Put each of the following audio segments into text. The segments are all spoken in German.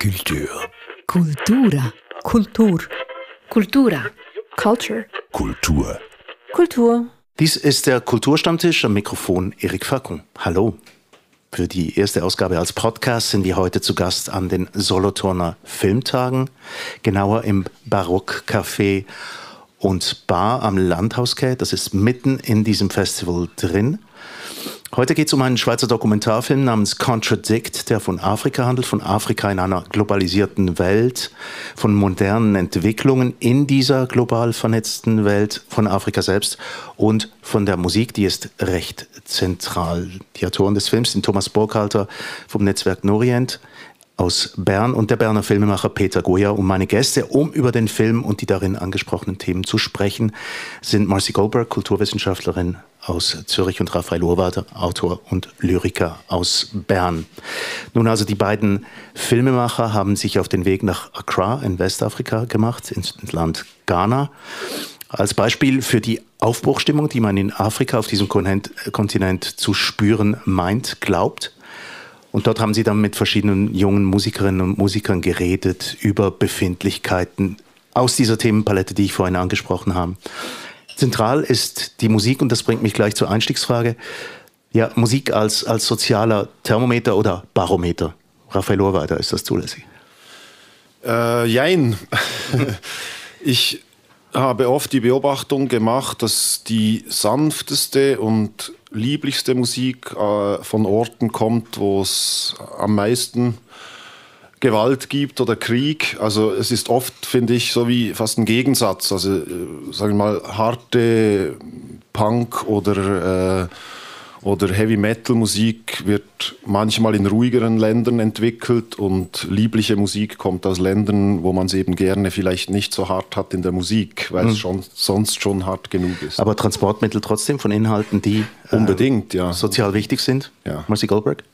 Kultur. Kultura. Kultur. Kultura. Culture. Kultur. Kultur. Dies ist der Kulturstammtisch am Mikrofon Erik Fackung. Hallo. Für die erste Ausgabe als Podcast sind wir heute zu Gast an den Solothurner Filmtagen, genauer im Barockcafé und Bar am Landhausquai. Das ist mitten in diesem Festival drin. Heute geht es um einen Schweizer Dokumentarfilm namens Contradict, der von Afrika handelt, von Afrika in einer globalisierten Welt, von modernen Entwicklungen in dieser global vernetzten Welt, von Afrika selbst und von der Musik, die ist recht zentral. Die Autoren des Films sind Thomas Burkhalter vom Netzwerk Norient aus Bern und der Berner Filmemacher Peter Goya. Und meine Gäste, um über den Film und die darin angesprochenen Themen zu sprechen, sind Marcy Goldberg, Kulturwissenschaftlerin aus Zürich und Raphael Urwald, Autor und Lyriker aus Bern. Nun also die beiden Filmemacher haben sich auf den Weg nach Accra in Westafrika gemacht, ins Land Ghana. Als Beispiel für die Aufbruchstimmung, die man in Afrika auf diesem Kontinent zu spüren meint, glaubt. Und dort haben sie dann mit verschiedenen jungen Musikerinnen und Musikern geredet über Befindlichkeiten aus dieser Themenpalette, die ich vorhin angesprochen habe. Zentral ist die Musik und das bringt mich gleich zur Einstiegsfrage. Ja, Musik als, als sozialer Thermometer oder Barometer. Raphael Ohrweider, ist das zulässig? Äh, jein. ich habe oft die Beobachtung gemacht, dass die sanfteste und lieblichste Musik äh, von Orten kommt, wo es am meisten Gewalt gibt oder Krieg. Also es ist oft, finde ich, so wie fast ein Gegensatz. Also äh, sagen wir mal harte Punk oder, äh, oder Heavy Metal Musik wird manchmal in ruhigeren Ländern entwickelt und liebliche Musik kommt aus Ländern, wo man es eben gerne vielleicht nicht so hart hat in der Musik, weil hm. es schon, sonst schon hart genug ist. Aber Transportmittel trotzdem von Inhalten, die äh, unbedingt, äh, ja. sozial wichtig sind. Ja. Marcy Goldberg?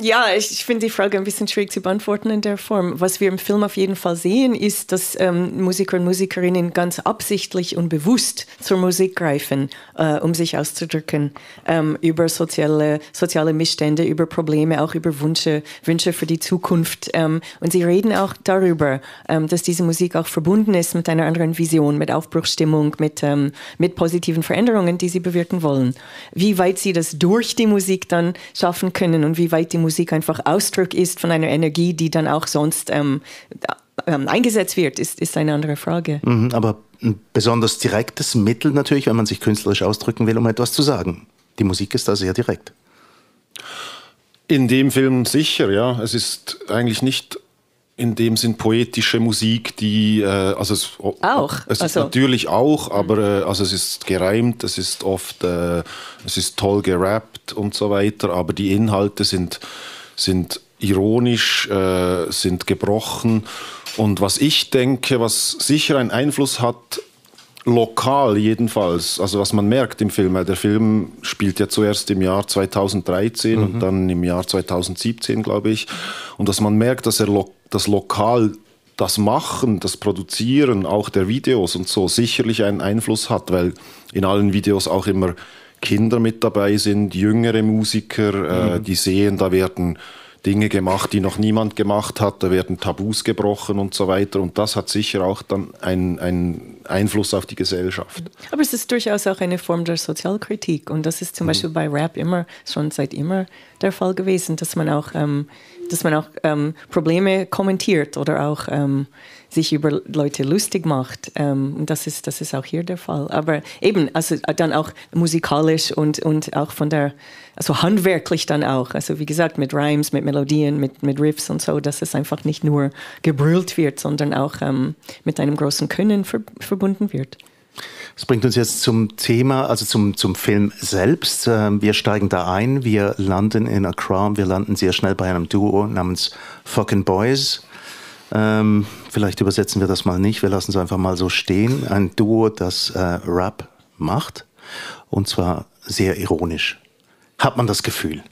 Ja, ich, ich finde die Frage ein bisschen schwierig zu beantworten in der Form. Was wir im Film auf jeden Fall sehen, ist, dass ähm, Musiker und Musikerinnen ganz absichtlich und bewusst zur Musik greifen, äh, um sich auszudrücken ähm, über soziale, soziale Missstände, über Probleme, auch über Wünsche, Wünsche für die Zukunft. Ähm, und sie reden auch darüber, ähm, dass diese Musik auch verbunden ist mit einer anderen Vision, mit Aufbruchsstimmung, mit, ähm, mit positiven Veränderungen, die sie bewirken wollen. Wie weit sie das durch die Musik dann schaffen können und wie weit die Musik einfach Ausdruck ist von einer Energie, die dann auch sonst ähm, ähm, eingesetzt wird, ist, ist eine andere Frage. Mhm, aber ein besonders direktes Mittel natürlich, wenn man sich künstlerisch ausdrücken will, um etwas zu sagen. Die Musik ist da sehr direkt. In dem Film sicher, ja. Es ist eigentlich nicht in dem Sinn poetische Musik, die äh, also es, auch es also. natürlich auch, aber äh, also es ist gereimt, es ist oft äh, es ist toll gerappt und so weiter, aber die Inhalte sind sind ironisch, äh, sind gebrochen und was ich denke, was sicher einen Einfluss hat lokal jedenfalls, also was man merkt im Film, weil der Film spielt ja zuerst im Jahr 2013 mhm. und dann im Jahr 2017, glaube ich, und dass man merkt, dass er lo das lokal das Machen, das Produzieren auch der Videos und so sicherlich einen Einfluss hat, weil in allen Videos auch immer Kinder mit dabei sind, jüngere Musiker, äh, mhm. äh, die sehen, da werden Dinge gemacht, die noch niemand gemacht hat, da werden Tabus gebrochen und so weiter. Und das hat sicher auch dann einen, einen Einfluss auf die Gesellschaft. Aber es ist durchaus auch eine Form der Sozialkritik. Und das ist zum mhm. Beispiel bei Rap immer, schon seit immer der Fall gewesen, dass man auch, ähm, dass man auch ähm, Probleme kommentiert oder auch ähm, sich über Leute lustig macht. Ähm, das ist, das ist auch hier der Fall. Aber eben, also dann auch musikalisch und, und auch von der, also handwerklich dann auch. Also wie gesagt, mit Rhymes, mit Melodien, mit, mit Riffs und so, dass es einfach nicht nur gebrüllt wird, sondern auch ähm, mit einem großen Können ver verbunden wird. Das bringt uns jetzt zum Thema, also zum, zum Film selbst. Ähm, wir steigen da ein, wir landen in Accra, wir landen sehr schnell bei einem Duo namens Fucking Boys. Ähm, vielleicht übersetzen wir das mal nicht, wir lassen es einfach mal so stehen. Ein Duo, das äh, Rap macht und zwar sehr ironisch. Hat man das Gefühl?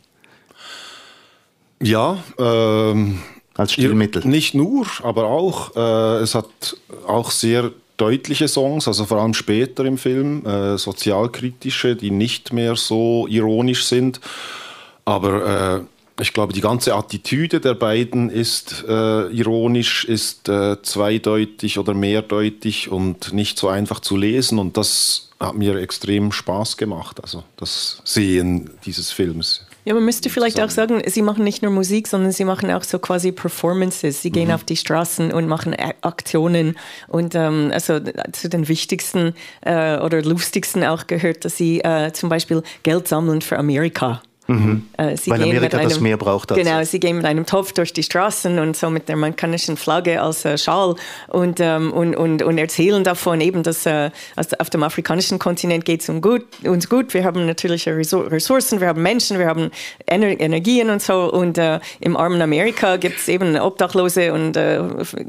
Ja, ähm, als Stilmittel. Nicht nur, aber auch. Äh, es hat auch sehr deutliche Songs, also vor allem später im Film, äh, sozialkritische, die nicht mehr so ironisch sind. Aber äh, ich glaube, die ganze Attitüde der beiden ist äh, ironisch, ist äh, zweideutig oder mehrdeutig und nicht so einfach zu lesen. Und das hat mir extrem Spaß gemacht, also das Sehen dieses Films. Ja, man müsste vielleicht auch sagen, sie machen nicht nur Musik, sondern sie machen auch so quasi Performances. Sie gehen mhm. auf die Straßen und machen Aktionen. Und ähm, also zu den wichtigsten äh, oder lustigsten auch gehört, dass sie äh, zum Beispiel Geld sammeln für Amerika. Mhm. Äh, Weil Amerika einem, das mehr braucht. Als genau, sie gehen mit einem Topf durch die Straßen und so mit der amerikanischen Flagge als äh, Schal und, ähm, und, und, und erzählen davon eben, dass äh, also auf dem afrikanischen Kontinent geht es um gut, uns gut. Wir haben natürliche Ressourcen, wir haben Menschen, wir haben Ener Energien und so. Und äh, im armen Amerika gibt es eben Obdachlose und äh,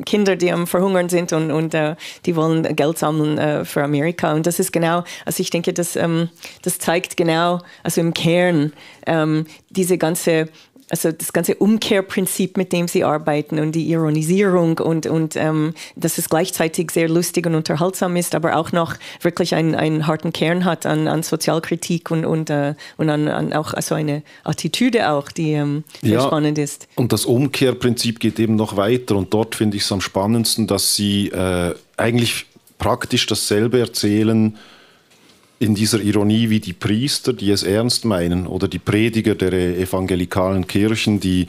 Kinder, die am Verhungern sind und, und äh, die wollen Geld sammeln für Amerika. Und das ist genau, also ich denke, das, ähm, das zeigt genau, also im Kern, ähm, diese ganze also das ganze Umkehrprinzip, mit dem sie arbeiten und die Ironisierung und, und ähm, dass es gleichzeitig sehr lustig und unterhaltsam ist, aber auch noch wirklich einen, einen harten Kern hat an, an Sozialkritik und, und, äh, und an, an auch also eine Attitüde auch, die ähm, sehr ja, spannend ist. Und das Umkehrprinzip geht eben noch weiter und dort finde ich es am spannendsten, dass sie äh, eigentlich praktisch dasselbe erzählen, in dieser Ironie wie die Priester, die es ernst meinen, oder die Prediger der evangelikalen Kirchen, die,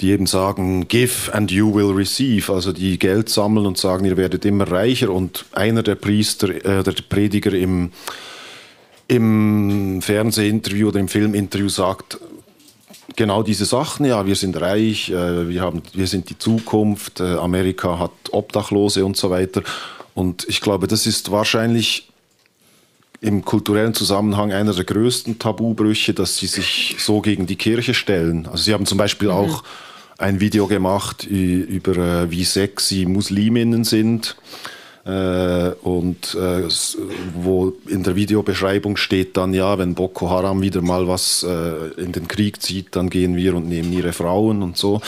die eben sagen, give and you will receive, also die Geld sammeln und sagen, ihr werdet immer reicher. Und einer der Priester, äh, der Prediger im, im Fernsehinterview oder im Filminterview sagt, genau diese Sachen, ja, wir sind reich, äh, wir, haben, wir sind die Zukunft, äh, Amerika hat Obdachlose und so weiter. Und ich glaube, das ist wahrscheinlich im kulturellen Zusammenhang einer der größten Tabubrüche, dass sie sich so gegen die Kirche stellen. Also sie haben zum Beispiel mhm. auch ein Video gemacht über äh, wie sexy Musliminnen sind. Äh, und äh, wo in der Videobeschreibung steht dann, ja, wenn Boko Haram wieder mal was äh, in den Krieg zieht, dann gehen wir und nehmen ihre Frauen und so.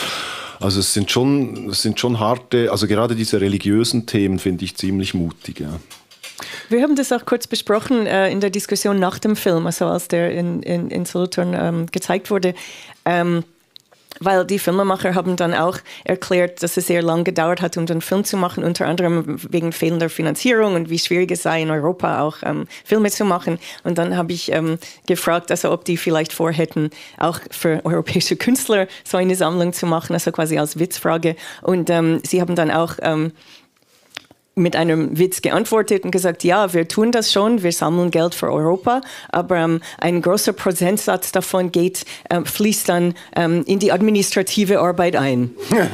Also es sind schon, es sind schon harte, also gerade diese religiösen Themen finde ich ziemlich mutig. Ja. Wir haben das auch kurz besprochen äh, in der Diskussion nach dem Film, also als der in, in, in Solothurn ähm, gezeigt wurde. Ähm, weil die Filmemacher haben dann auch erklärt, dass es sehr lange gedauert hat, um den Film zu machen, unter anderem wegen fehlender Finanzierung und wie schwierig es sei, in Europa auch ähm, Filme zu machen. Und dann habe ich ähm, gefragt, also ob die vielleicht vorhätten, auch für europäische Künstler so eine Sammlung zu machen, also quasi als Witzfrage. Und ähm, sie haben dann auch ähm, mit einem Witz geantwortet und gesagt, ja, wir tun das schon, wir sammeln Geld für Europa, aber ähm, ein großer Prozentsatz davon geht, ähm, fließt dann ähm, in die administrative Arbeit ein. ja.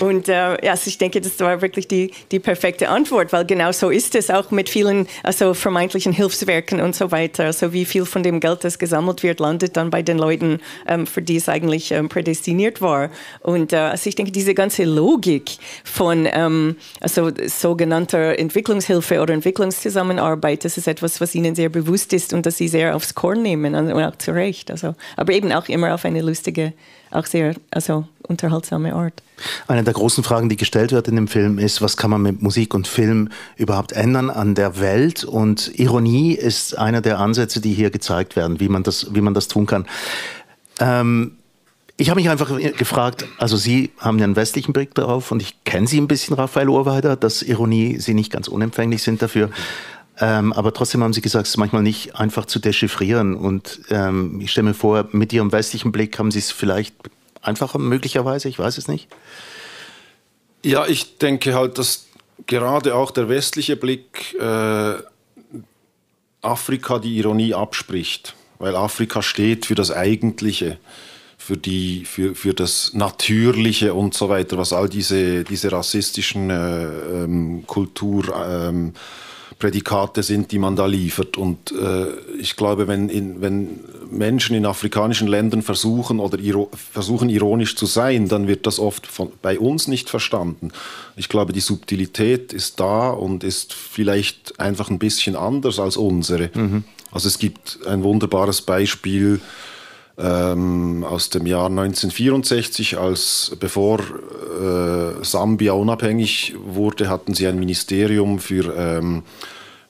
Und äh, ja, also ich denke, das war wirklich die, die perfekte Antwort, weil genau so ist es auch mit vielen also vermeintlichen Hilfswerken und so weiter. Also wie viel von dem Geld, das gesammelt wird, landet dann bei den Leuten, ähm, für die es eigentlich ähm, prädestiniert war. Und äh, also ich denke, diese ganze Logik von ähm, also sogenannter Entwicklungshilfe oder Entwicklungszusammenarbeit, das ist etwas, was ihnen sehr bewusst ist und das sie sehr aufs Korn nehmen und auch zu Recht. Also, aber eben auch immer auf eine lustige, auch sehr also unterhaltsame Art. Eine der großen Fragen, die gestellt wird in dem Film, ist, was kann man mit Musik und Film überhaupt ändern an der Welt? Und Ironie ist einer der Ansätze, die hier gezeigt werden, wie man das, wie man das tun kann. Ähm, ich habe mich einfach gefragt, also Sie haben ja einen westlichen Blick darauf und ich kenne Sie ein bisschen, Raphael Urweider, dass Ironie Sie nicht ganz unempfänglich sind dafür. Ähm, aber trotzdem haben Sie gesagt, es ist manchmal nicht einfach zu dechiffrieren. Und ähm, ich stelle mir vor, mit Ihrem westlichen Blick haben Sie es vielleicht einfacher, möglicherweise, ich weiß es nicht. Ja, ich denke halt, dass gerade auch der westliche Blick äh, Afrika die Ironie abspricht, weil Afrika steht für das Eigentliche für, die, für, für das Natürliche und so weiter, was all diese, diese rassistischen äh, ähm, Kulturprädikate ähm, sind, die man da liefert. Und äh, ich glaube, wenn, in, wenn Menschen in afrikanischen Ländern versuchen oder iro versuchen ironisch zu sein, dann wird das oft von, bei uns nicht verstanden. Ich glaube, die Subtilität ist da und ist vielleicht einfach ein bisschen anders als unsere. Mhm. Also es gibt ein wunderbares Beispiel, ähm, aus dem Jahr 1964, als bevor äh, Sambia unabhängig wurde, hatten sie ein Ministerium für ähm,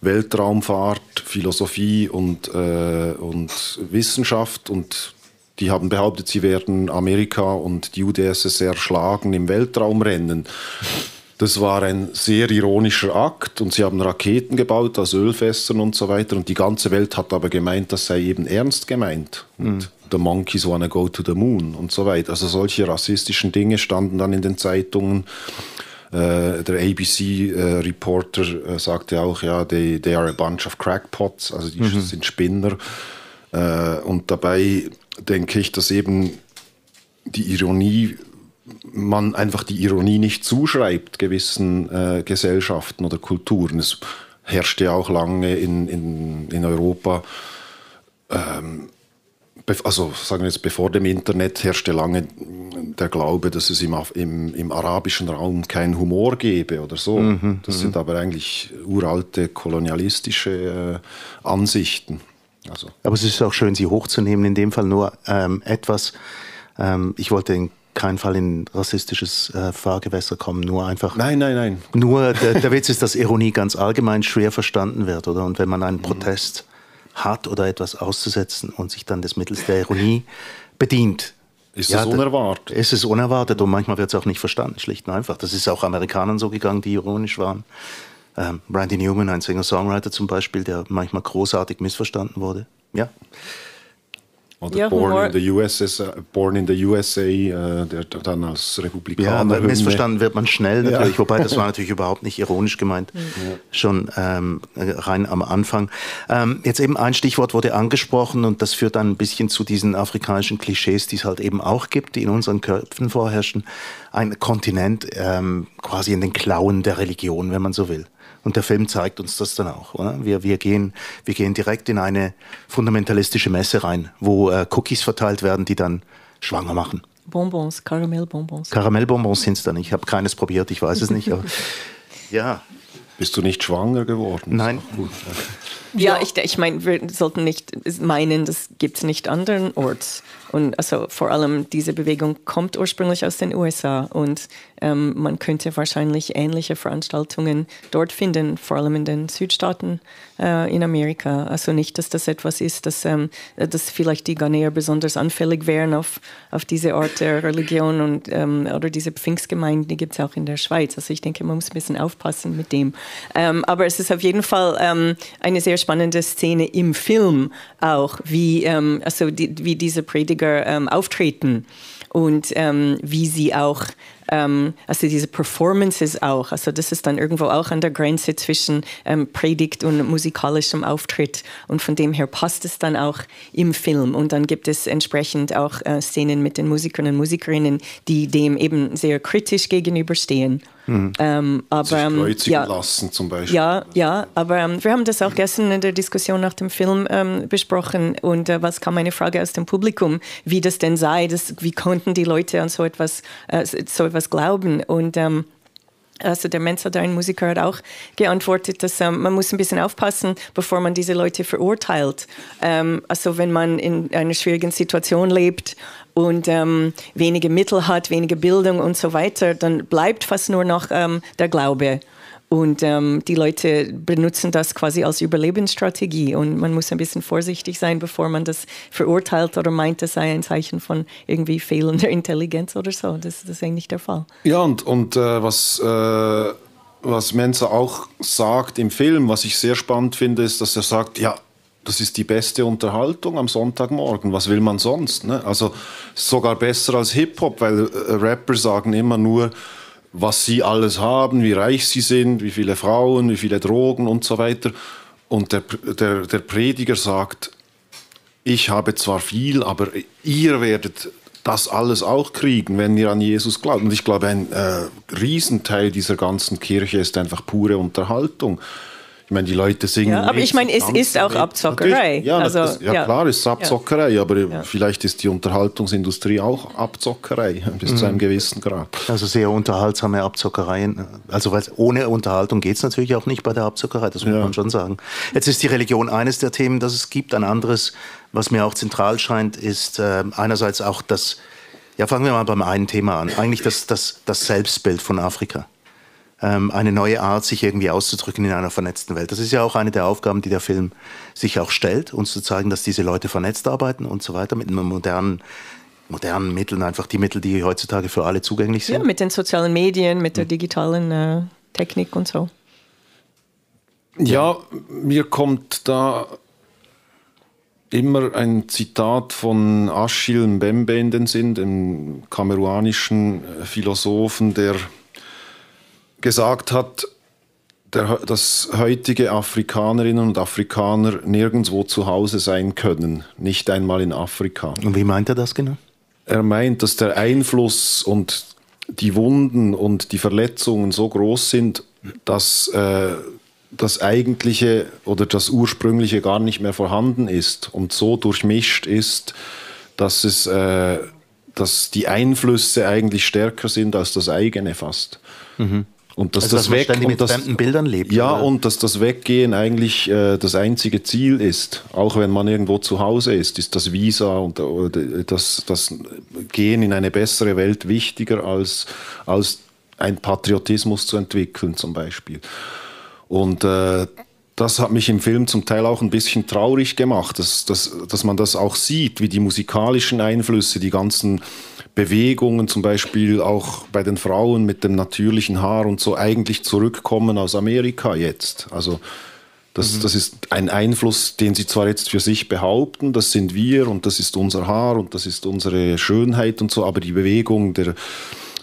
Weltraumfahrt, Philosophie und, äh, und Wissenschaft und die haben behauptet, sie werden Amerika und die UdSSR schlagen im Weltraumrennen. Das war ein sehr ironischer Akt und sie haben Raketen gebaut aus Ölfässern und so weiter und die ganze Welt hat aber gemeint, das sei eben ernst gemeint. Und mhm. The Monkeys wanna go to the moon und so weiter. Also solche rassistischen Dinge standen dann in den Zeitungen. Äh, der ABC-Reporter äh, äh, sagte auch, ja, they, they are a bunch of crackpots, also die mhm. sind Spinner. Äh, und dabei denke ich, dass eben die Ironie, man einfach die Ironie nicht zuschreibt gewissen äh, Gesellschaften oder Kulturen. Es herrschte auch lange in, in, in Europa, ähm, also sagen wir jetzt, bevor dem Internet herrschte lange der Glaube, dass es im, im, im arabischen Raum keinen Humor gäbe oder so. Mhm, das sind mhm. aber eigentlich uralte kolonialistische äh, Ansichten. Also. Aber es ist auch schön, sie hochzunehmen. In dem Fall nur ähm, etwas. Ähm, ich wollte in keinen Fall in rassistisches äh, Fahrgewässer kommen, nur einfach. Nein, nein, nein. Nur der, der Witz ist, dass Ironie ganz allgemein schwer verstanden wird, oder? Und wenn man einen mhm. Protest hat oder etwas auszusetzen und sich dann des Mittels der Ironie bedient, ist ja, es unerwartet? Ist es unerwartet und manchmal wird es auch nicht verstanden, schlicht und einfach. Das ist auch Amerikanern so gegangen, die ironisch waren. Ähm, Randy Newman, ein Singer-Songwriter zum Beispiel, der manchmal großartig missverstanden wurde. Ja. Oder ja, Born, in the USA, Born in the USA, äh, der dann als Republikaner. Ja, missverstanden wird man schnell natürlich, ja. wobei das war natürlich überhaupt nicht ironisch gemeint, ja. schon ähm, rein am Anfang. Ähm, jetzt eben ein Stichwort wurde angesprochen und das führt dann ein bisschen zu diesen afrikanischen Klischees, die es halt eben auch gibt, die in unseren Köpfen vorherrschen. Ein Kontinent ähm, quasi in den Klauen der Religion, wenn man so will. Und der Film zeigt uns das dann auch. Oder? Wir, wir, gehen, wir gehen direkt in eine fundamentalistische Messe rein, wo äh, Cookies verteilt werden, die dann schwanger machen. Bonbons, Karamellbonbons. Karamellbonbons sind es dann. Ich habe keines probiert, ich weiß es nicht. Aber, ja. Bist du nicht schwanger geworden? Nein. Ja, ich, ich meine, wir sollten nicht meinen, das gibt es nicht andernorts. Und also vor allem diese Bewegung kommt ursprünglich aus den USA und ähm, man könnte wahrscheinlich ähnliche Veranstaltungen dort finden, vor allem in den Südstaaten äh, in Amerika. Also nicht, dass das etwas ist, dass, ähm, dass vielleicht die Ghanäer besonders anfällig wären auf, auf diese Art der Religion und, ähm, oder diese Pfingstgemeinden, die gibt es auch in der Schweiz. Also ich denke, man muss ein bisschen aufpassen mit dem. Ähm, aber es ist auf jeden Fall ähm, eine sehr spannende Szene im Film auch, wie, ähm, also die, wie diese Prediger ähm, auftreten und wie sie auch ähm, also diese Performances auch. Also das ist dann irgendwo auch an der Grenze zwischen ähm, Predigt und musikalischem Auftritt. Und von dem her passt es dann auch im Film. Und dann gibt es entsprechend auch äh, Szenen mit den Musikern und Musikerinnen, die dem eben sehr kritisch gegenüberstehen. Mhm. Ähm, aber ähm, ja, lassen zum Beispiel. Ja, ja, aber ähm, wir haben das auch gestern in der Diskussion nach dem Film ähm, besprochen. Und äh, was kam eine Frage aus dem Publikum, wie das denn sei, das, wie konnten die Leute an so etwas, äh, so etwas glauben? Und ähm, also der Mensa, der ein Musiker, hat auch geantwortet, dass ähm, man muss ein bisschen aufpassen, bevor man diese Leute verurteilt. Ähm, also wenn man in einer schwierigen Situation lebt und ähm, wenige Mittel hat, wenige Bildung und so weiter, dann bleibt fast nur noch ähm, der Glaube. Und ähm, die Leute benutzen das quasi als Überlebensstrategie. Und man muss ein bisschen vorsichtig sein, bevor man das verurteilt oder meint, das sei ein Zeichen von irgendwie fehlender Intelligenz oder so. Das, das ist eigentlich der Fall. Ja, und, und äh, was, äh, was Mensa auch sagt im Film, was ich sehr spannend finde, ist, dass er sagt, ja, das ist die beste Unterhaltung am Sonntagmorgen. Was will man sonst? Ne? Also sogar besser als Hip-Hop, weil äh, Rapper sagen immer nur, was sie alles haben, wie reich sie sind, wie viele Frauen, wie viele Drogen und so weiter. Und der, der, der Prediger sagt, ich habe zwar viel, aber ihr werdet das alles auch kriegen, wenn ihr an Jesus glaubt. Und ich glaube, ein äh, Riesenteil dieser ganzen Kirche ist einfach pure Unterhaltung. Ich meine, die Leute singen. Ja, aber ich meine, es ist auch Abzockerei. Ja, also, das, ja, ja, klar, es ist Abzockerei, aber ja. vielleicht ist die Unterhaltungsindustrie auch Abzockerei bis mhm. zu einem gewissen Grad. Also sehr unterhaltsame Abzockereien. Also weil ohne Unterhaltung geht es natürlich auch nicht bei der Abzockerei, das muss man schon sagen. Jetzt ist die Religion eines der Themen, das es gibt. Ein anderes, was mir auch zentral scheint, ist äh, einerseits auch das, ja, fangen wir mal beim einen Thema an, eigentlich das, das, das Selbstbild von Afrika. Ähm, eine neue Art, sich irgendwie auszudrücken in einer vernetzten Welt. Das ist ja auch eine der Aufgaben, die der Film sich auch stellt, uns zu zeigen, dass diese Leute vernetzt arbeiten und so weiter mit einem modernen modernen Mitteln, einfach die Mittel, die heutzutage für alle zugänglich sind. Ja, mit den sozialen Medien, mit der digitalen äh, Technik und so. Ja, mir kommt da immer ein Zitat von Achille Mbembe in den Sinn, dem kameruanischen äh, Philosophen, der gesagt hat, der, dass heutige Afrikanerinnen und Afrikaner nirgendwo zu Hause sein können, nicht einmal in Afrika. Und wie meint er das genau? Er meint, dass der Einfluss und die Wunden und die Verletzungen so groß sind, dass äh, das eigentliche oder das ursprüngliche gar nicht mehr vorhanden ist und so durchmischt ist, dass es äh, dass die Einflüsse eigentlich stärker sind als das eigene fast. Mhm. Und dass also, das dass weg und mit das, fremden Bildern lebt. Ja, oder? und dass das Weggehen eigentlich äh, das einzige Ziel ist. Auch wenn man irgendwo zu Hause ist, ist das Visa und äh, das, das Gehen in eine bessere Welt wichtiger als, als ein Patriotismus zu entwickeln zum Beispiel. Und äh, das hat mich im Film zum Teil auch ein bisschen traurig gemacht, dass, dass, dass man das auch sieht, wie die musikalischen Einflüsse, die ganzen Bewegungen, zum Beispiel auch bei den Frauen mit dem natürlichen Haar und so, eigentlich zurückkommen aus Amerika jetzt. Also das, mhm. das ist ein Einfluss, den sie zwar jetzt für sich behaupten, das sind wir und das ist unser Haar und das ist unsere Schönheit und so, aber die Bewegung der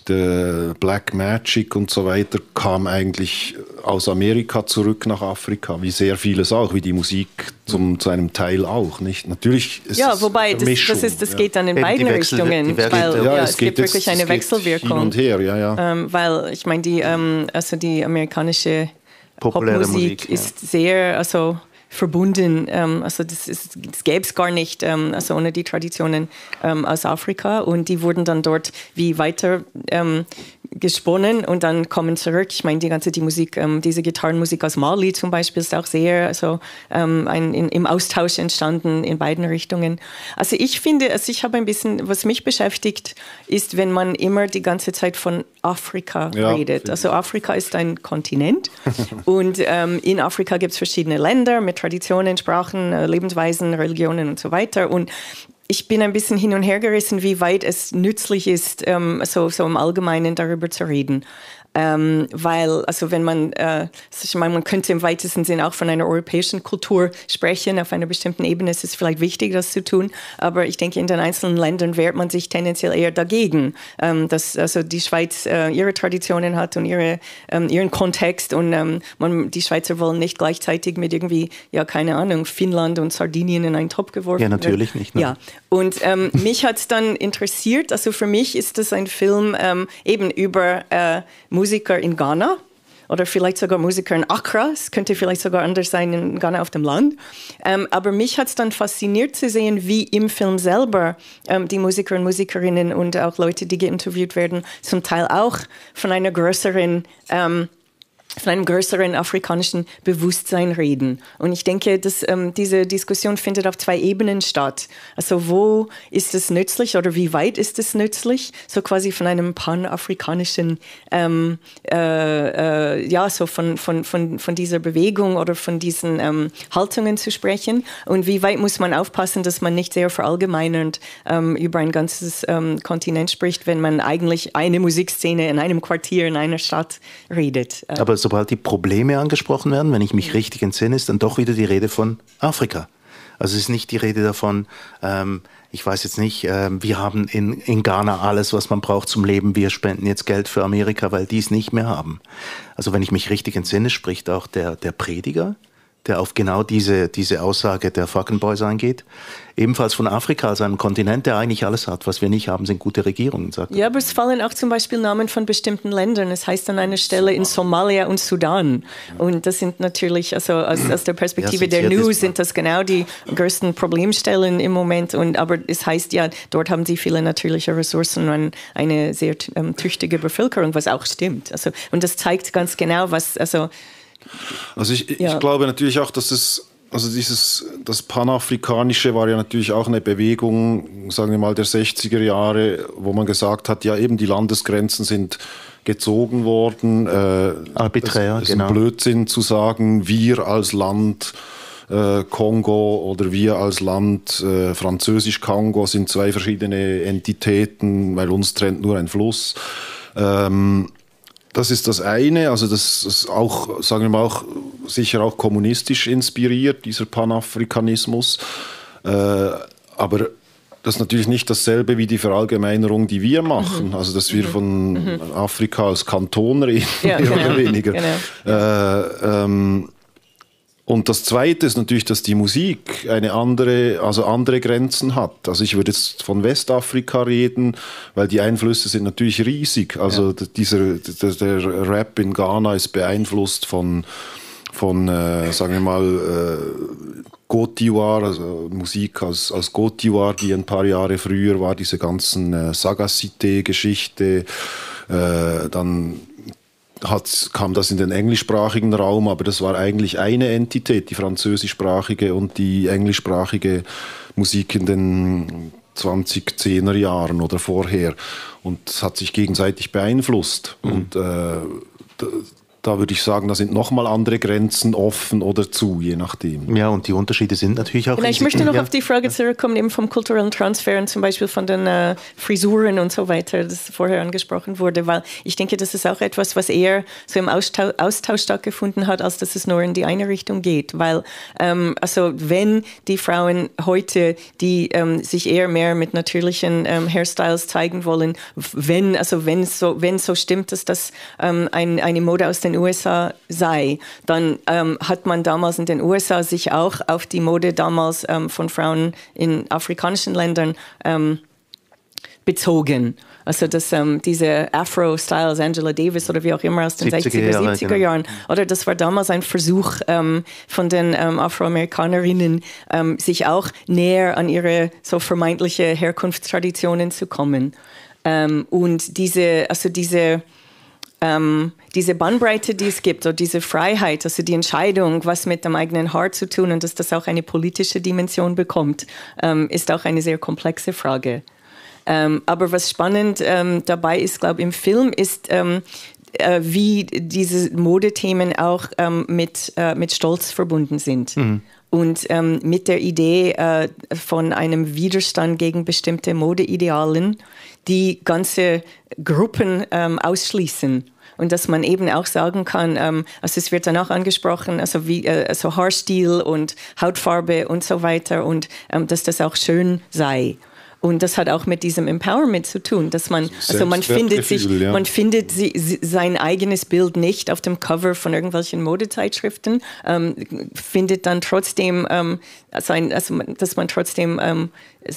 der Black Magic und so weiter kam eigentlich aus Amerika zurück nach Afrika, wie sehr vieles auch, wie die Musik zum, zu einem Teil auch, nicht? Natürlich ist Ja, wobei, das, das, ist, das geht dann in beiden Wechsel, Richtungen, weil ja, ja, es, es gibt jetzt, wirklich eine Wechselwirkung. Hin und her, ja, ja. Ähm, weil, ich meine, die, ähm, also die amerikanische Populäre Popmusik Musik, ist ja. sehr, also verbunden. Ähm, also das, ist, das gäbe es gar nicht, ähm, also ohne die Traditionen ähm, aus Afrika. Und die wurden dann dort wie weiter ähm, gesponnen und dann kommen zurück. Ich meine, die ganze die Musik, ähm, diese Gitarrenmusik aus Mali zum Beispiel ist auch sehr also, ähm, ein, in, im Austausch entstanden in beiden Richtungen. Also ich finde, also ich habe ein bisschen, was mich beschäftigt, ist, wenn man immer die ganze Zeit von Afrika ja, redet. Also Afrika ist ein Kontinent und ähm, in Afrika gibt es verschiedene Länder mit Traditionen, Sprachen, äh, Lebensweisen, Religionen und so weiter. Und ich bin ein bisschen hin und her gerissen, wie weit es nützlich ist, ähm, so, so im Allgemeinen darüber zu reden. Ähm, weil, also wenn man, äh, ich meine, man könnte im weitesten Sinn auch von einer europäischen Kultur sprechen, auf einer bestimmten Ebene ist es vielleicht wichtig, das zu tun, aber ich denke, in den einzelnen Ländern wehrt man sich tendenziell eher dagegen, ähm, dass also die Schweiz äh, ihre Traditionen hat und ihre, ähm, ihren Kontext und ähm, man, die Schweizer wollen nicht gleichzeitig mit irgendwie, ja, keine Ahnung, Finnland und Sardinien in einen Topf geworfen Ja, natürlich werden. nicht. Ne? Ja, und ähm, mich hat es dann interessiert, also für mich ist das ein Film ähm, eben über äh, Musiker in Ghana oder vielleicht sogar Musiker in Accra. Es könnte vielleicht sogar anders sein in Ghana auf dem Land. Ähm, aber mich hat es dann fasziniert zu sehen, wie im Film selber ähm, die Musiker und Musikerinnen und auch Leute, die geinterviewt werden, zum Teil auch von einer größeren ähm, von einem größeren afrikanischen Bewusstsein reden. Und ich denke, dass ähm, diese Diskussion findet auf zwei Ebenen statt. Also wo ist es nützlich oder wie weit ist es nützlich, so quasi von einem panafrikanischen, ähm, äh, äh, ja, so von, von, von, von dieser Bewegung oder von diesen ähm, Haltungen zu sprechen. Und wie weit muss man aufpassen, dass man nicht sehr verallgemeinernd ähm, über ein ganzes ähm, Kontinent spricht, wenn man eigentlich eine Musikszene in einem Quartier, in einer Stadt redet. Aber sobald die Probleme angesprochen werden, wenn ich mich richtig entsinne, ist dann doch wieder die Rede von Afrika. Also es ist nicht die Rede davon, ähm, ich weiß jetzt nicht, äh, wir haben in, in Ghana alles, was man braucht zum Leben, wir spenden jetzt Geld für Amerika, weil die es nicht mehr haben. Also wenn ich mich richtig entsinne, spricht auch der, der Prediger, der auf genau diese, diese Aussage der Fucking Boys eingeht ebenfalls von Afrika als einem Kontinent, der eigentlich alles hat. Was wir nicht haben, sind gute Regierungen, sagt Ja, aber es fallen auch zum Beispiel Namen von bestimmten Ländern. Es heißt an einer Stelle in Somalia und Sudan. Und das sind natürlich, also aus, aus der Perspektive ja, der News sind das genau die größten Problemstellen im Moment. Und, aber es heißt ja, dort haben sie viele natürliche Ressourcen und eine sehr ähm, tüchtige Bevölkerung, was auch stimmt. Also, und das zeigt ganz genau, was, also also ich, ja. ich glaube natürlich auch, dass es also dieses, das Panafrikanische war ja natürlich auch eine Bewegung, sagen wir mal, der 60er Jahre, wo man gesagt hat, ja eben die Landesgrenzen sind gezogen worden. Äh, Arbiträr, es, es genau. ist ein Blödsinn zu sagen, wir als Land äh, Kongo oder wir als Land äh, Französisch-Kongo sind zwei verschiedene Entitäten, weil uns trennt nur ein Fluss. Ähm, das ist das eine, also das ist auch, sagen wir mal, auch sicher auch kommunistisch inspiriert, dieser Panafrikanismus. Äh, aber das ist natürlich nicht dasselbe wie die Verallgemeinerung, die wir machen. Mhm. Also, dass wir mhm. von mhm. Afrika als Kanton reden, ja, mehr genau. oder weniger. Genau. Äh, ähm, und das Zweite ist natürlich, dass die Musik eine andere, also andere Grenzen hat. Also ich würde jetzt von Westafrika reden, weil die Einflüsse sind natürlich riesig. Also ja. dieser, der, der, Rap in Ghana ist beeinflusst von, von äh, sagen wir mal, äh, Côte d'Ivoire, also Musik aus, aus Côte d'Ivoire, die ein paar Jahre früher war, diese ganzen äh, Sagacité-Geschichte, äh, dann hat, kam das in den englischsprachigen Raum, aber das war eigentlich eine Entität, die französischsprachige und die englischsprachige Musik in den 2010er Jahren oder vorher. Und es hat sich gegenseitig beeinflusst. Mhm. Und äh, da würde ich sagen, da sind nochmal andere Grenzen offen oder zu, je nachdem. Ja, und die Unterschiede sind natürlich auch. Genau, ich möchte noch ja. auf die Frage zurückkommen, eben vom kulturellen Transfer und zum Beispiel von den äh, Frisuren und so weiter, das vorher angesprochen wurde, weil ich denke, das ist auch etwas, was eher so im Austausch, Austausch stattgefunden hat, als dass es nur in die eine Richtung geht. Weil, ähm, also, wenn die Frauen heute, die ähm, sich eher mehr mit natürlichen ähm, Hairstyles zeigen wollen, wenn, also, wenn so, wenn so stimmt, dass das ähm, ein, eine Mode aus den USA sei, dann ähm, hat man damals in den USA sich auch auf die Mode damals ähm, von Frauen in afrikanischen Ländern ähm, bezogen. Also dass ähm, diese Afro-Styles, Angela Davis oder wie auch immer aus den 60er, 60er 70er genau. Jahren, oder das war damals ein Versuch ähm, von den ähm, Afroamerikanerinnen, ähm, sich auch näher an ihre so vermeintliche Herkunftstraditionen zu kommen. Ähm, und diese, also diese ähm, diese Bandbreite, die es gibt, oder diese Freiheit, also die Entscheidung, was mit dem eigenen Haar zu tun und dass das auch eine politische Dimension bekommt, ähm, ist auch eine sehr komplexe Frage. Ähm, aber was spannend ähm, dabei ist, glaube ich, im Film ist, ähm, äh, wie diese Modethemen auch ähm, mit, äh, mit Stolz verbunden sind. Mhm und ähm, mit der Idee äh, von einem Widerstand gegen bestimmte Modeidealen, die ganze Gruppen ähm, ausschließen. Und dass man eben auch sagen kann, ähm, also es wird dann auch angesprochen, also wie äh, also Haarstil und Hautfarbe und so weiter und ähm, dass das auch schön sei. Und das hat auch mit diesem Empowerment zu tun, dass man, also man findet sich, ja. man findet sie, sein eigenes Bild nicht auf dem Cover von irgendwelchen Modezeitschriften, ähm, findet dann trotzdem, ähm, sein, also, dass man trotzdem ähm,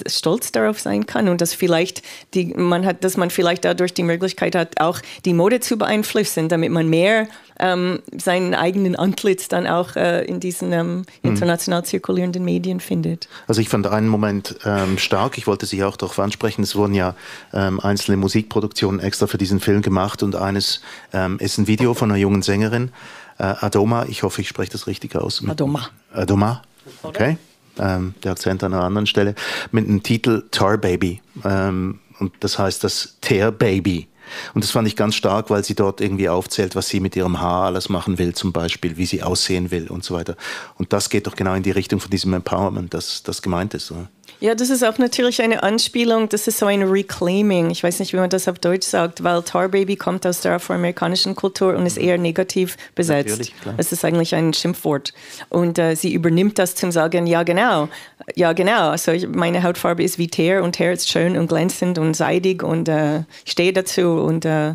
stolz darauf sein kann und dass vielleicht die, man hat, dass man vielleicht dadurch die Möglichkeit hat, auch die Mode zu beeinflussen, damit man mehr ähm, seinen eigenen Antlitz dann auch äh, in diesen ähm, hm. international zirkulierenden Medien findet. Also ich fand einen Moment ähm, stark, ich wollte Sie auch darauf ansprechen, es wurden ja ähm, einzelne Musikproduktionen extra für diesen Film gemacht und eines ähm, ist ein Video von einer jungen Sängerin, äh, Adoma, ich hoffe, ich spreche das richtig aus. Adoma. Adoma, okay. Ähm, der Akzent an einer anderen Stelle, mit dem Titel Tar Baby. Ähm, und das heißt das Tear Baby. Und das fand ich ganz stark, weil sie dort irgendwie aufzählt, was sie mit ihrem Haar alles machen will, zum Beispiel, wie sie aussehen will und so weiter. Und das geht doch genau in die Richtung von diesem Empowerment, das, das gemeint ist. Oder? Ja, das ist auch natürlich eine Anspielung, das ist so ein Reclaiming. Ich weiß nicht, wie man das auf Deutsch sagt, weil Tar Baby kommt aus der afroamerikanischen Kultur und ist eher negativ besetzt. Es ist eigentlich ein Schimpfwort. Und äh, sie übernimmt das zum Sagen, ja genau, ja genau, also meine Hautfarbe ist wie Teer und Teer ist schön und glänzend und seidig und äh, ich stehe dazu und äh,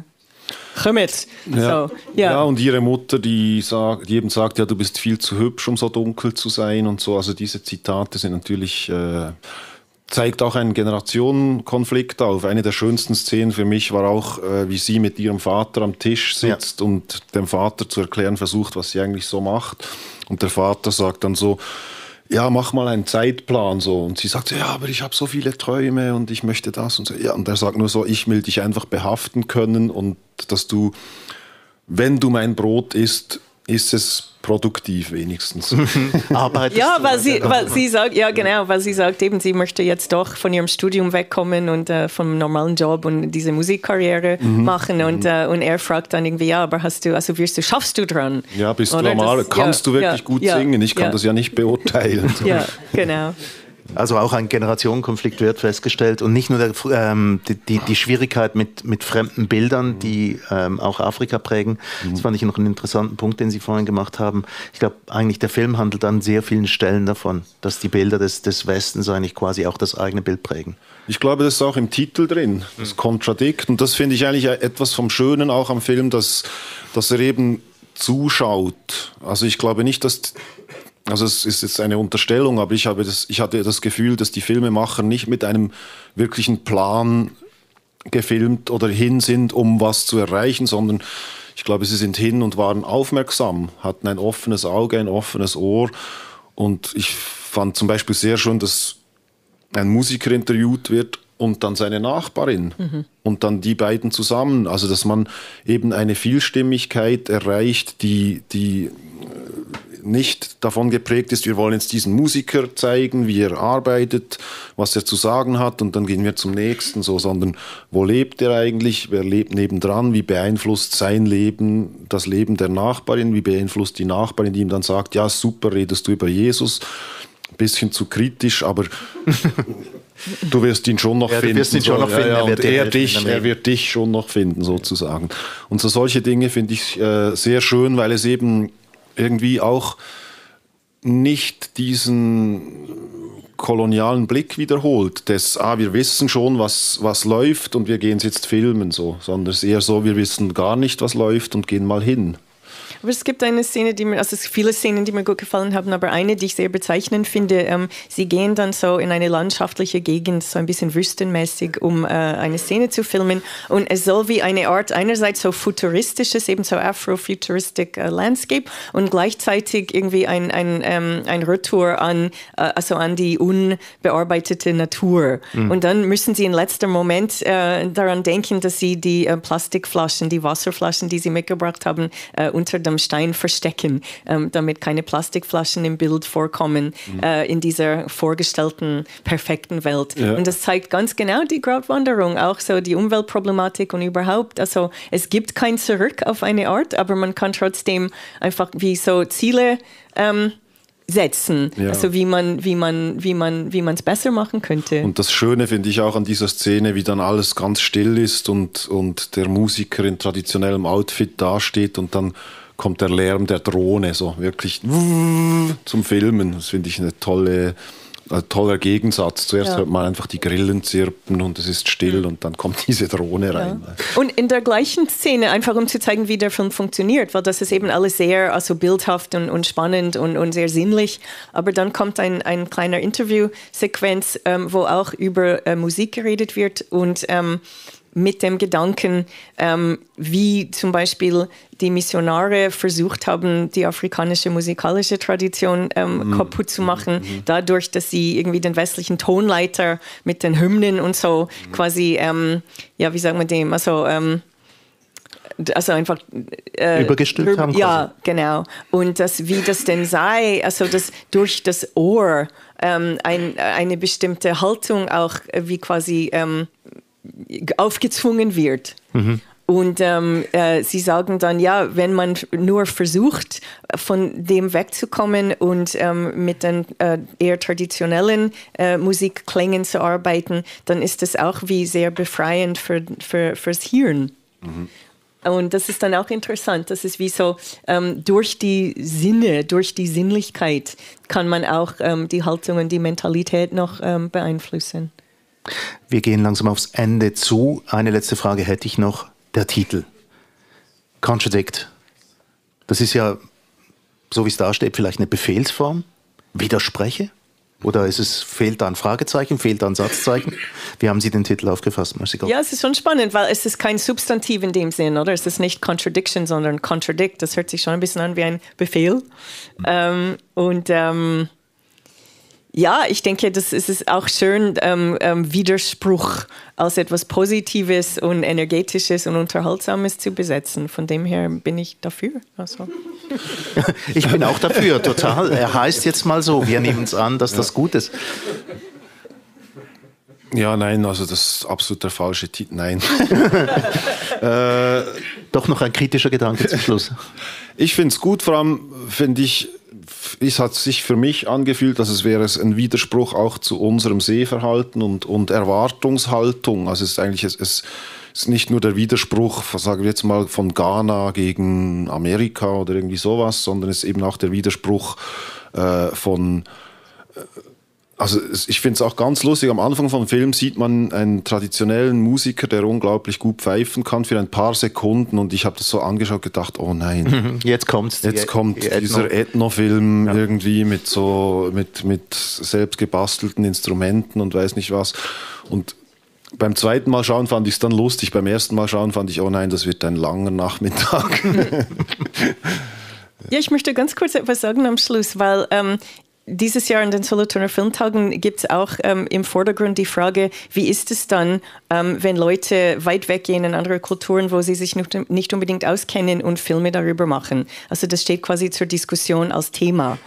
komm jetzt. Ja. So, ja. ja, und ihre Mutter, die, sagt, die eben sagt, ja, du bist viel zu hübsch, um so dunkel zu sein und so. Also diese Zitate sind natürlich... Äh, zeigt auch einen Generationenkonflikt auf. Eine der schönsten Szenen für mich war auch, äh, wie sie mit ihrem Vater am Tisch sitzt ja. und dem Vater zu erklären versucht, was sie eigentlich so macht. Und der Vater sagt dann so, ja, mach mal einen Zeitplan so. Und sie sagt, ja, aber ich habe so viele Träume und ich möchte das und so. Ja, und er sagt nur so, ich will dich einfach behaften können und dass du, wenn du mein Brot isst, ist es produktiv wenigstens. Arbeitest Ja, du weil sie, der- weil sie sagt, ja genau, weil sie sagt eben, sie möchte jetzt doch von ihrem Studium wegkommen und äh, vom normalen Job und diese Musikkarriere Mhm. machen und, äh, und er fragt dann irgendwie, ja, aber hast du, also wirst du, schaffst du dran? Ja, bist du Oder normal, das- kannst ja, du wirklich ja, gut ja, singen? Ich kann ja. das ja nicht beurteilen. Ja, genau. Also auch ein Generationenkonflikt wird festgestellt und nicht nur der, ähm, die, die, die Schwierigkeit mit, mit fremden Bildern, die ähm, auch Afrika prägen. Das fand ich noch einen interessanten Punkt, den Sie vorhin gemacht haben. Ich glaube, eigentlich der Film handelt an sehr vielen Stellen davon, dass die Bilder des, des Westens eigentlich quasi auch das eigene Bild prägen. Ich glaube, das ist auch im Titel drin, das Contradict. Und das finde ich eigentlich etwas vom Schönen auch am Film, dass, dass er eben zuschaut. Also ich glaube nicht, dass, also es ist jetzt eine Unterstellung, aber ich, habe das, ich hatte das Gefühl, dass die Filmemacher nicht mit einem wirklichen Plan gefilmt oder hin sind, um was zu erreichen, sondern ich glaube, sie sind hin und waren aufmerksam, hatten ein offenes Auge, ein offenes Ohr. Und ich fand zum Beispiel sehr schön, dass ein Musiker interviewt wird und dann seine Nachbarin und dann die beiden zusammen. Also dass man eben eine Vielstimmigkeit erreicht, die, die nicht davon geprägt ist, wir wollen jetzt diesen Musiker zeigen, wie er arbeitet, was er zu sagen hat und dann gehen wir zum nächsten, so, sondern wo lebt er eigentlich, wer lebt nebendran, wie beeinflusst sein Leben das Leben der Nachbarin, wie beeinflusst die Nachbarin, die ihm dann sagt, ja super, redest du über Jesus, bisschen zu kritisch, aber du wirst ihn schon noch Ja, finden. ihn schon noch finden, er er, wird und dir er, helfen dich, er wird dich schon noch finden, sozusagen. Und so solche Dinge finde ich äh, sehr schön, weil es eben irgendwie auch nicht diesen kolonialen Blick wiederholt, des, ah, wir wissen schon, was, was läuft und wir gehen es jetzt filmen, so, sondern es ist eher so, wir wissen gar nicht, was läuft und gehen mal hin. Aber es gibt eine Szene, die mir, also es viele Szenen, die mir gut gefallen haben, aber eine, die ich sehr bezeichnend finde, ähm, sie gehen dann so in eine landschaftliche Gegend, so ein bisschen wüstenmäßig, um äh, eine Szene zu filmen. Und es soll wie eine Art, einerseits so futuristisches, eben so Afrofuturistic äh, Landscape und gleichzeitig irgendwie ein, ein, ähm, ein Retour an, äh, also an die unbearbeitete Natur. Und dann müssen sie in letzter Moment äh, daran denken, dass sie die äh, Plastikflaschen, die Wasserflaschen, die sie mitgebracht haben, äh, unter dem Stein verstecken, ähm, damit keine Plastikflaschen im Bild vorkommen äh, in dieser vorgestellten perfekten Welt. Ja. Und das zeigt ganz genau die Gratwanderung, auch so die Umweltproblematik und überhaupt. Also es gibt kein Zurück auf eine Art, aber man kann trotzdem einfach wie so Ziele ähm, setzen, Ja. also wie man wie man wie man wie man es besser machen könnte. Und das Schöne finde ich auch an dieser Szene, wie dann alles ganz still ist und, und der Musiker in traditionellem Outfit dasteht und dann kommt der Lärm der Drohne so wirklich zum Filmen. Das finde ich eine tolle, ein toller Gegensatz. Zuerst Ja. hört man einfach die Grillen zirpen und es ist still und dann kommt diese Drohne rein. Und in der gleichen Szene, einfach um zu zeigen, wie der Film funktioniert, weil das ist eben alles sehr also bildhaft und, und spannend und, und sehr sinnlich. Aber dann kommt ein, ein kleiner Interviewsequenz, ähm, wo auch über äh, Musik geredet wird und ähm, mit dem Gedanken, ähm, wie zum Beispiel die Missionare versucht haben, die afrikanische musikalische Tradition ähm, kaputt zu machen, dadurch, dass sie irgendwie den westlichen Tonleiter mit den Hymnen und so quasi, ähm, ja, wie sagen wir dem, also ähm, also einfach äh, Übergestülpt haben Ja, genau. Und das, wie das denn sei, also dass durch das Ohr ähm, ein, eine bestimmte Haltung auch äh, wie quasi ähm, aufgezwungen wird. Und ähm, äh, sie sagen dann, ja, wenn man nur versucht, von dem wegzukommen und ähm, mit den äh, eher traditionellen äh, Musikklängen zu arbeiten, dann ist das auch wie sehr befreiend für, für, fürs Hirn. Und das ist dann auch interessant. Das ist wie so, ähm, durch die Sinne, durch die Sinnlichkeit kann man auch ähm, die Haltung und die Mentalität noch ähm, beeinflussen. Wir gehen langsam aufs Ende zu. Eine letzte Frage hätte ich noch. Der Titel. Contradict. Das ist ja, so wie es da steht, vielleicht eine Befehlsform. Widerspreche? Oder ist es, fehlt da ein Fragezeichen, fehlt da ein Satzzeichen? Wie haben Sie den Titel aufgefasst, Mercy Ja, es ist schon spannend, weil es ist kein Substantiv in dem Sinn, oder? Es ist nicht Contradiction, sondern Contradict. Das hört sich schon ein bisschen an wie ein Befehl. Ähm, und ähm, ja, ich denke, das ist es auch schön, ähm, ähm, Widerspruch als etwas Positives und Energetisches und Unterhaltsames zu besetzen. Von dem her bin ich dafür. Also. ich bin auch dafür, total. Er heißt jetzt mal so, wir nehmen es an, dass ja. das gut ist. Ja, nein, also das ist absolut der falsche Titel. Nein. äh, Doch noch ein kritischer Gedanke zum Schluss. Ich finde es gut, vor allem finde ich, es hat sich für mich angefühlt, dass es wäre ein Widerspruch auch zu unserem Sehverhalten und, und Erwartungshaltung. Also es ist eigentlich, es, es ist nicht nur der Widerspruch, sagen wir jetzt mal, von Ghana gegen Amerika oder irgendwie sowas, sondern es ist eben auch der Widerspruch äh, von äh, also ich finde es auch ganz lustig, am Anfang vom Film sieht man einen traditionellen Musiker, der unglaublich gut pfeifen kann für ein paar Sekunden und ich habe das so angeschaut gedacht, oh nein. Jetzt kommt's. Jetzt kommt die dieser Ethno-Film ja. irgendwie mit so, mit, mit selbst gebastelten Instrumenten und weiß nicht was. Und beim zweiten Mal schauen fand ich es dann lustig, beim ersten Mal schauen fand ich, oh nein, das wird ein langer Nachmittag. Ja, ich möchte ganz kurz etwas sagen am Schluss, weil ähm, dieses Jahr in den Solothurner Filmtagen gibt es auch ähm, im Vordergrund die Frage, wie ist es dann, ähm, wenn Leute weit weggehen in andere Kulturen, wo sie sich nicht, nicht unbedingt auskennen und Filme darüber machen. Also das steht quasi zur Diskussion als Thema.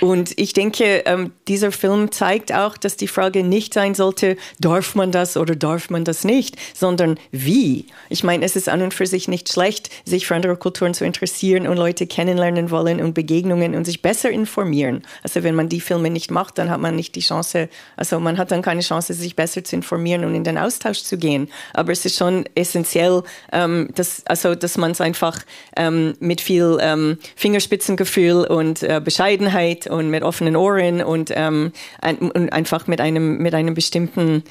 Und ich denke, ähm, dieser Film zeigt auch, dass die Frage nicht sein sollte, darf man das oder darf man das nicht, sondern wie. Ich meine, es ist an und für sich nicht schlecht, sich für andere Kulturen zu interessieren und Leute kennenlernen wollen und Begegnungen und sich besser informieren. Also wenn man man die Filme nicht macht, dann hat man nicht die Chance, also man hat dann keine Chance, sich besser zu informieren und in den Austausch zu gehen. Aber es ist schon essentiell, ähm, dass, also, dass man es einfach ähm, mit viel ähm, Fingerspitzengefühl und äh, Bescheidenheit und mit offenen Ohren und, ähm, ein, und einfach mit einem, mit einem bestimmten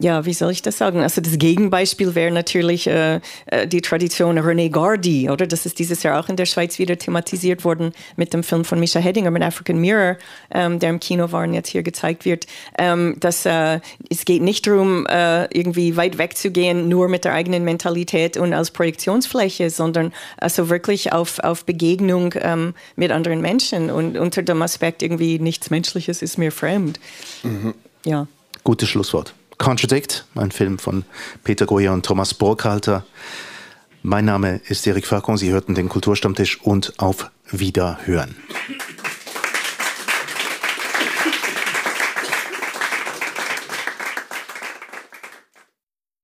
ja, wie soll ich das sagen? Also das Gegenbeispiel wäre natürlich äh, äh, die Tradition René Gardy, oder? Das ist dieses Jahr auch in der Schweiz wieder thematisiert worden mit dem Film von Misha Hedinger mit African Mirror, ähm, der im Kino war und jetzt hier gezeigt wird. Ähm, dass äh, es geht nicht darum, äh, irgendwie weit wegzugehen, nur mit der eigenen Mentalität und als Projektionsfläche, sondern also wirklich auf, auf Begegnung ähm, mit anderen Menschen und unter dem Aspekt irgendwie nichts Menschliches ist mir fremd. Mhm. Ja. Gutes Schlusswort. Contradict, ein Film von Peter Goyer und Thomas Burkhalter. Mein Name ist Erik Falcon, Sie hörten den Kulturstammtisch und auf Wiederhören.